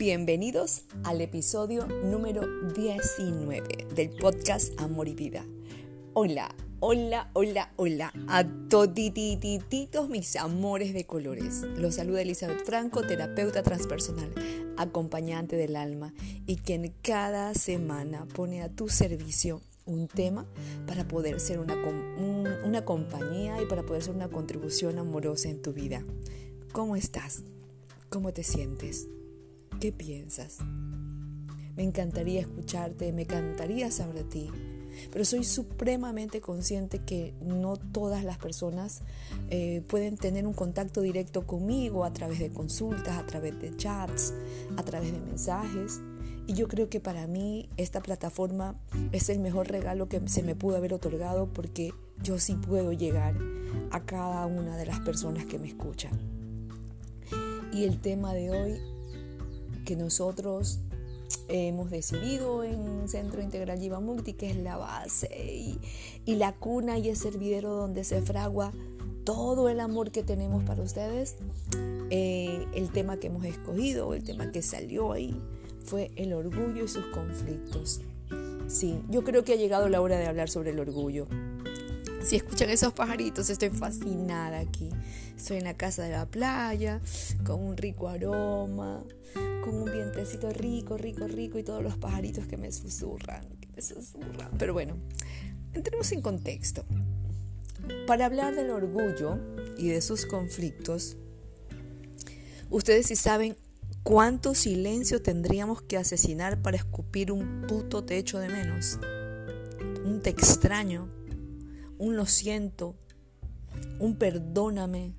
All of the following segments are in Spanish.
Bienvenidos al episodio número 19 del podcast Amor y Vida. Hola, hola, hola, hola a toditititos mis amores de colores. Los saluda Elizabeth Franco, terapeuta transpersonal, acompañante del alma y quien cada semana pone a tu servicio un tema para poder ser una, una compañía y para poder ser una contribución amorosa en tu vida. ¿Cómo estás? ¿Cómo te sientes? ¿Qué piensas? Me encantaría escucharte, me encantaría saber de ti, pero soy supremamente consciente que no todas las personas eh, pueden tener un contacto directo conmigo a través de consultas, a través de chats, a través de mensajes. Y yo creo que para mí esta plataforma es el mejor regalo que se me pudo haber otorgado porque yo sí puedo llegar a cada una de las personas que me escuchan. Y el tema de hoy que nosotros hemos decidido en Centro Integral Yiva que es la base y, la cuna y el servidero donde se fragua todo el amor que tenemos para ustedes. Eh, el tema que hemos escogido, el tema que salió ahí, fue el orgullo y sus conflictos. Sí, yo creo que ha llegado la hora de hablar sobre el orgullo. Si escuchan esos pajaritos, estoy fascinada aquí. Estoy en la casa de la playa, con un rico aroma, con un vientecito rico, rico, rico y todos los pajaritos que me susurran, que me susurran. Pero bueno, entremos en contexto. Para hablar del orgullo y de sus conflictos, ustedes sí saben cuánto silencio tendríamos que asesinar para escupir un puto techo de menos. Un te extraño un lo siento, un perdóname,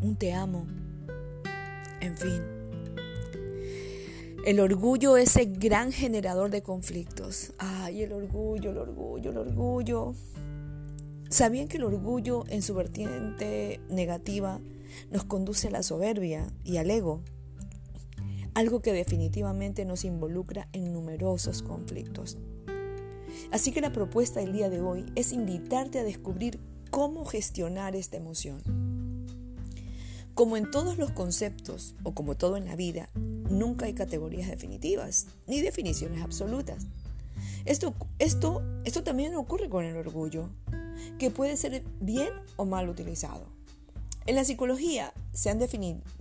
un te amo, en fin. El orgullo es el gran generador de conflictos. Ay, el orgullo, el orgullo, el orgullo. ¿Sabían que el orgullo en su vertiente negativa nos conduce a la soberbia y al ego? Algo que definitivamente nos involucra en numerosos conflictos. Así que la propuesta del día de hoy es invitarte a descubrir cómo gestionar esta emoción. Como en todos los conceptos, o como todo en la vida, nunca hay categorías definitivas, ni definiciones absolutas. Esto, esto, esto también ocurre con el orgullo, que puede ser bien o mal utilizado. En la psicología se han,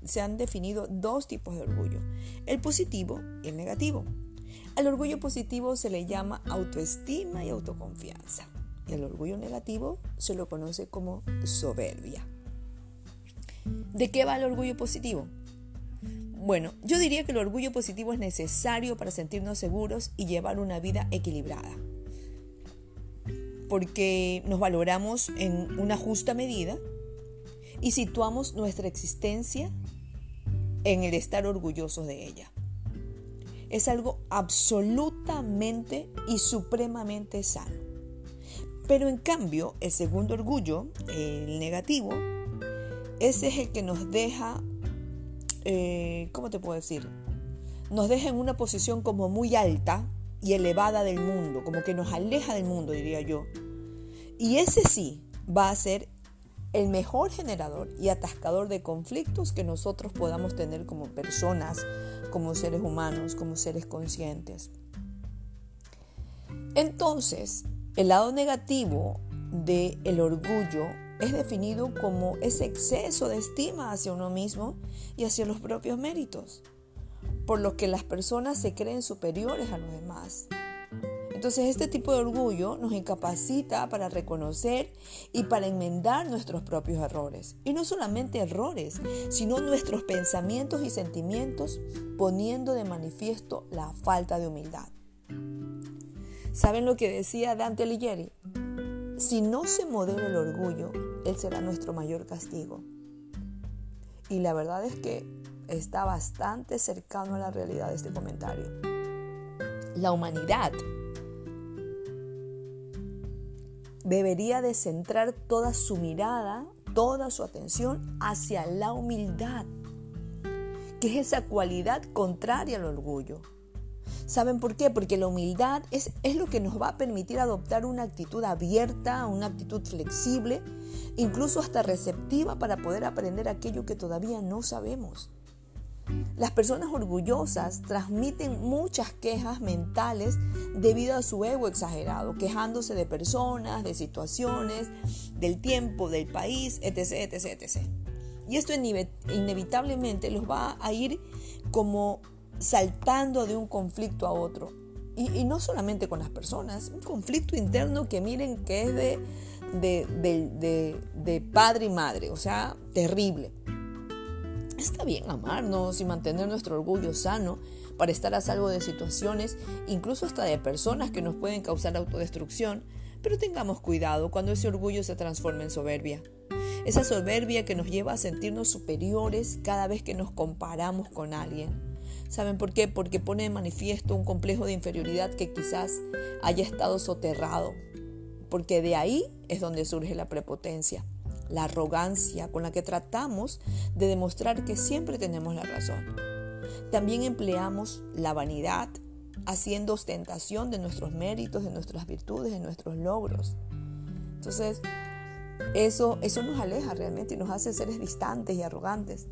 se han definido dos tipos de orgullo, el positivo y el negativo. Al orgullo positivo se le llama autoestima y autoconfianza. Y al orgullo negativo se lo conoce como soberbia. ¿De qué va el orgullo positivo? Bueno, yo diría que el orgullo positivo es necesario para sentirnos seguros y llevar una vida equilibrada. Porque nos valoramos en una justa medida y situamos nuestra existencia en el estar orgullosos de ella es algo absolutamente y supremamente sano. Pero en cambio, el segundo orgullo, el negativo, ese es el que nos deja, eh, ¿cómo te puedo decir? Nos deja en una posición como muy alta y elevada del mundo, como que nos aleja del mundo, diría yo. Y ese sí va a ser el mejor generador y atascador de conflictos que nosotros podamos tener como personas, como seres humanos, como seres conscientes. Entonces, el lado negativo del el orgullo es definido como ese exceso de estima hacia uno mismo y hacia los propios méritos, por lo que las personas se creen superiores a los demás entonces este tipo de orgullo nos incapacita para reconocer y para enmendar nuestros propios errores. Y no solamente errores, sino nuestros pensamientos y sentimientos poniendo de manifiesto la falta de humildad. ¿Saben lo que decía Dante Alighieri? Si no se modera el orgullo, él será nuestro mayor castigo. Y la verdad es que está bastante cercano a la realidad de este comentario. La humanidad debería de centrar toda su mirada, toda su atención hacia la humildad, que es esa cualidad contraria al orgullo. ¿Saben por qué? Porque la humildad es, es lo que nos va a permitir adoptar una actitud abierta, una actitud flexible, incluso hasta receptiva para poder aprender aquello que todavía no sabemos. Las personas orgullosas transmiten muchas quejas mentales debido a su ego exagerado, quejándose de personas, de situaciones, del tiempo, del país, etc. etc, etc. Y esto inevitablemente los va a ir como saltando de un conflicto a otro. Y, no solamente con las personas, un conflicto interno que miren que es de, de, de padre y madre, o sea, terrible. Está bien amarnos y mantener nuestro orgullo sano para estar a salvo de situaciones, incluso hasta de personas que nos pueden causar autodestrucción, pero tengamos cuidado cuando ese orgullo se transforma en soberbia. Esa soberbia que nos lleva a sentirnos superiores cada vez que nos comparamos con alguien. ¿Saben por qué? Porque pone de manifiesto un complejo de inferioridad que quizás haya estado soterrado, porque de ahí es donde surge la prepotencia la arrogancia con la que tratamos de demostrar que siempre tenemos la razón. También empleamos la vanidad haciendo ostentación de nuestros méritos, de nuestras virtudes, de nuestros logros. Entonces, eso, eso nos aleja realmente y nos hace seres distantes y arrogantes.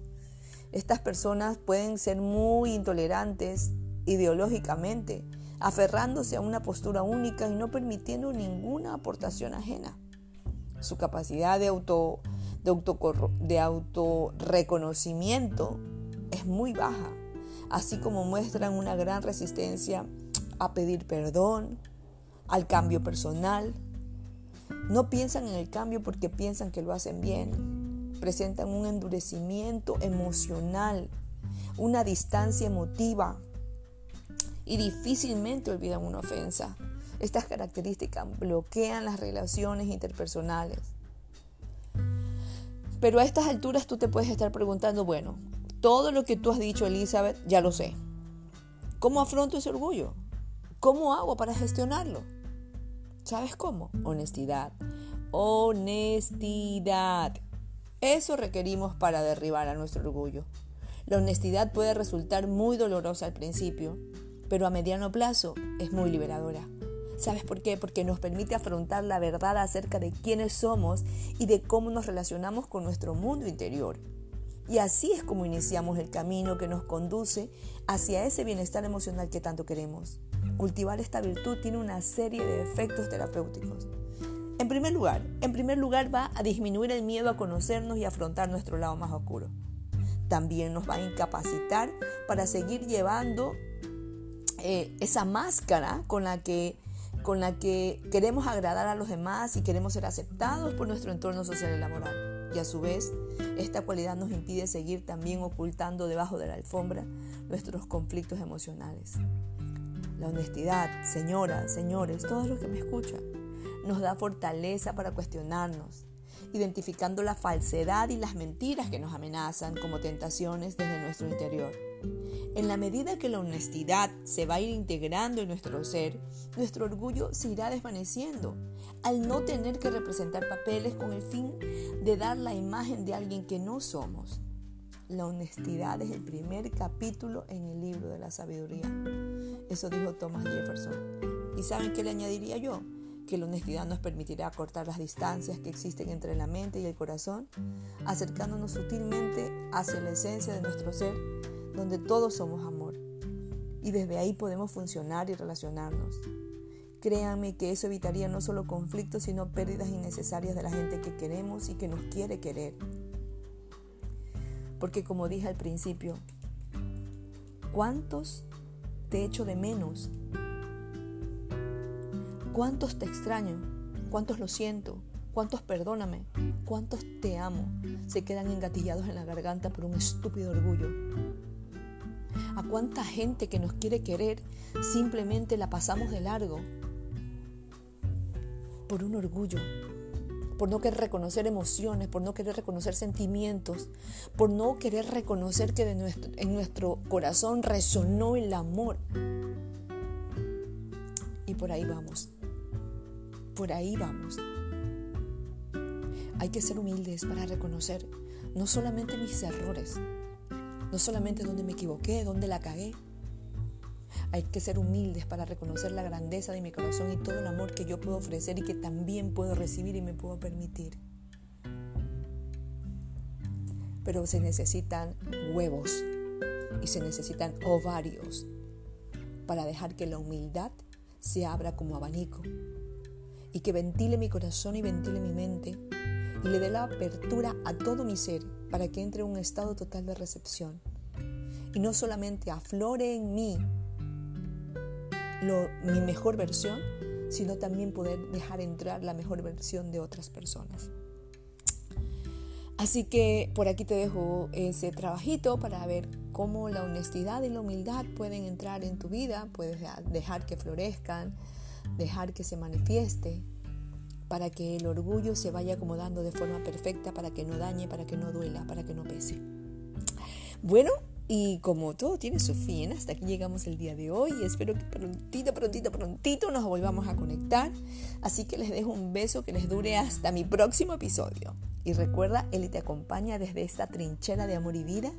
Estas personas pueden ser muy intolerantes ideológicamente, aferrándose a una postura única y no permitiendo ninguna aportación ajena su capacidad de auto de, de autorreconocimiento es muy baja, así como muestran una gran resistencia a pedir perdón, al cambio personal. No piensan en el cambio porque piensan que lo hacen bien. Presentan un endurecimiento emocional, una distancia emotiva y difícilmente olvidan una ofensa. Estas características bloquean las relaciones interpersonales. Pero a estas alturas tú te puedes estar preguntando, bueno, todo lo que tú has dicho, Elizabeth, ya lo sé. ¿Cómo afronto ese orgullo? ¿Cómo hago para gestionarlo? ¿Sabes cómo? Honestidad. Honestidad. Eso requerimos para derribar a nuestro orgullo. La honestidad puede resultar muy dolorosa al principio, pero a mediano plazo es muy liberadora. ¿Sabes por qué? Porque nos permite afrontar la verdad acerca de quiénes somos y de cómo nos relacionamos con nuestro mundo interior. Y así es como iniciamos el camino que nos conduce hacia ese bienestar emocional que tanto queremos. Cultivar esta virtud tiene una serie de efectos terapéuticos. En primer lugar, en primer lugar va a disminuir el miedo a conocernos y afrontar nuestro lado más oscuro. También nos va a incapacitar para seguir llevando eh, esa máscara con la que con la que queremos agradar a los demás y queremos ser aceptados por nuestro entorno social y laboral. Y a su vez, esta cualidad nos impide seguir también ocultando debajo de la alfombra nuestros conflictos emocionales. La honestidad, señoras, señores, todos los que me escuchan, nos da fortaleza para cuestionarnos, identificando la falsedad y las mentiras que nos amenazan como tentaciones desde nuestro interior. En la medida que la honestidad se va a ir integrando en nuestro ser, nuestro orgullo se irá desvaneciendo, al no tener que representar papeles con el fin de dar la imagen de alguien que no somos. La honestidad es el primer capítulo en el libro de la sabiduría. Eso dijo Thomas Jefferson. ¿Y saben qué le añadiría yo? Que la honestidad nos permitirá cortar las distancias que existen entre la mente y el corazón, acercándonos sutilmente hacia la esencia de nuestro ser, donde todos somos amor. Y desde ahí podemos funcionar y relacionarnos. Créanme que eso evitaría no solo conflictos, sino pérdidas innecesarias de la gente que queremos y que nos quiere querer. Porque como dije al principio, ¿cuántos te echo de menos ¿Cuántos te extraño? ¿Cuántos lo siento? ¿Cuántos perdóname? ¿Cuántos te amo? Se quedan engatillados en la garganta por un estúpido orgullo. ¿A cuánta gente que nos quiere querer simplemente la pasamos de largo? Por un orgullo, por no querer reconocer emociones, por no querer reconocer sentimientos, por no querer reconocer que en nuestro corazón resonó el amor. Y por ahí vamos. Por ahí vamos. Hay que ser humildes para reconocer no solamente mis errores, no solamente donde me equivoqué, donde la cagué. Hay que ser humildes para reconocer la grandeza de mi corazón y todo el amor que yo puedo ofrecer y que también puedo recibir y me puedo permitir. Pero se necesitan huevos, y se necesitan ovarios para dejar que la humildad se abra como abanico y que ventile mi corazón y ventile mi mente y le dé la apertura a todo mi ser para que entre en un estado total de recepción y no solamente aflore en mí mi mejor versión, sino también poder dejar entrar la mejor versión de otras personas. Así que por aquí te dejo ese trabajito para ver cómo la honestidad y la humildad pueden entrar en tu vida, puedes dejar que florezcan, dejar que se manifieste, para que el orgullo se vaya acomodando de forma perfecta, para que no dañe, para que no duela, para que no pese. Bueno, y como todo tiene su fin, hasta aquí llegamos el día de hoy. Espero que prontito, prontito, prontito nos volvamos a conectar. Así que les dejo un beso que les dure hasta mi próximo episodio. Y recuerda, Él te acompaña desde esta trinchera de amor y vida.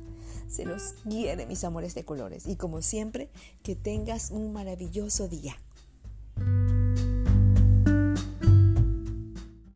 Se los quiere, mis amores de colores. Y como siempre, que tengas un maravilloso día. thank you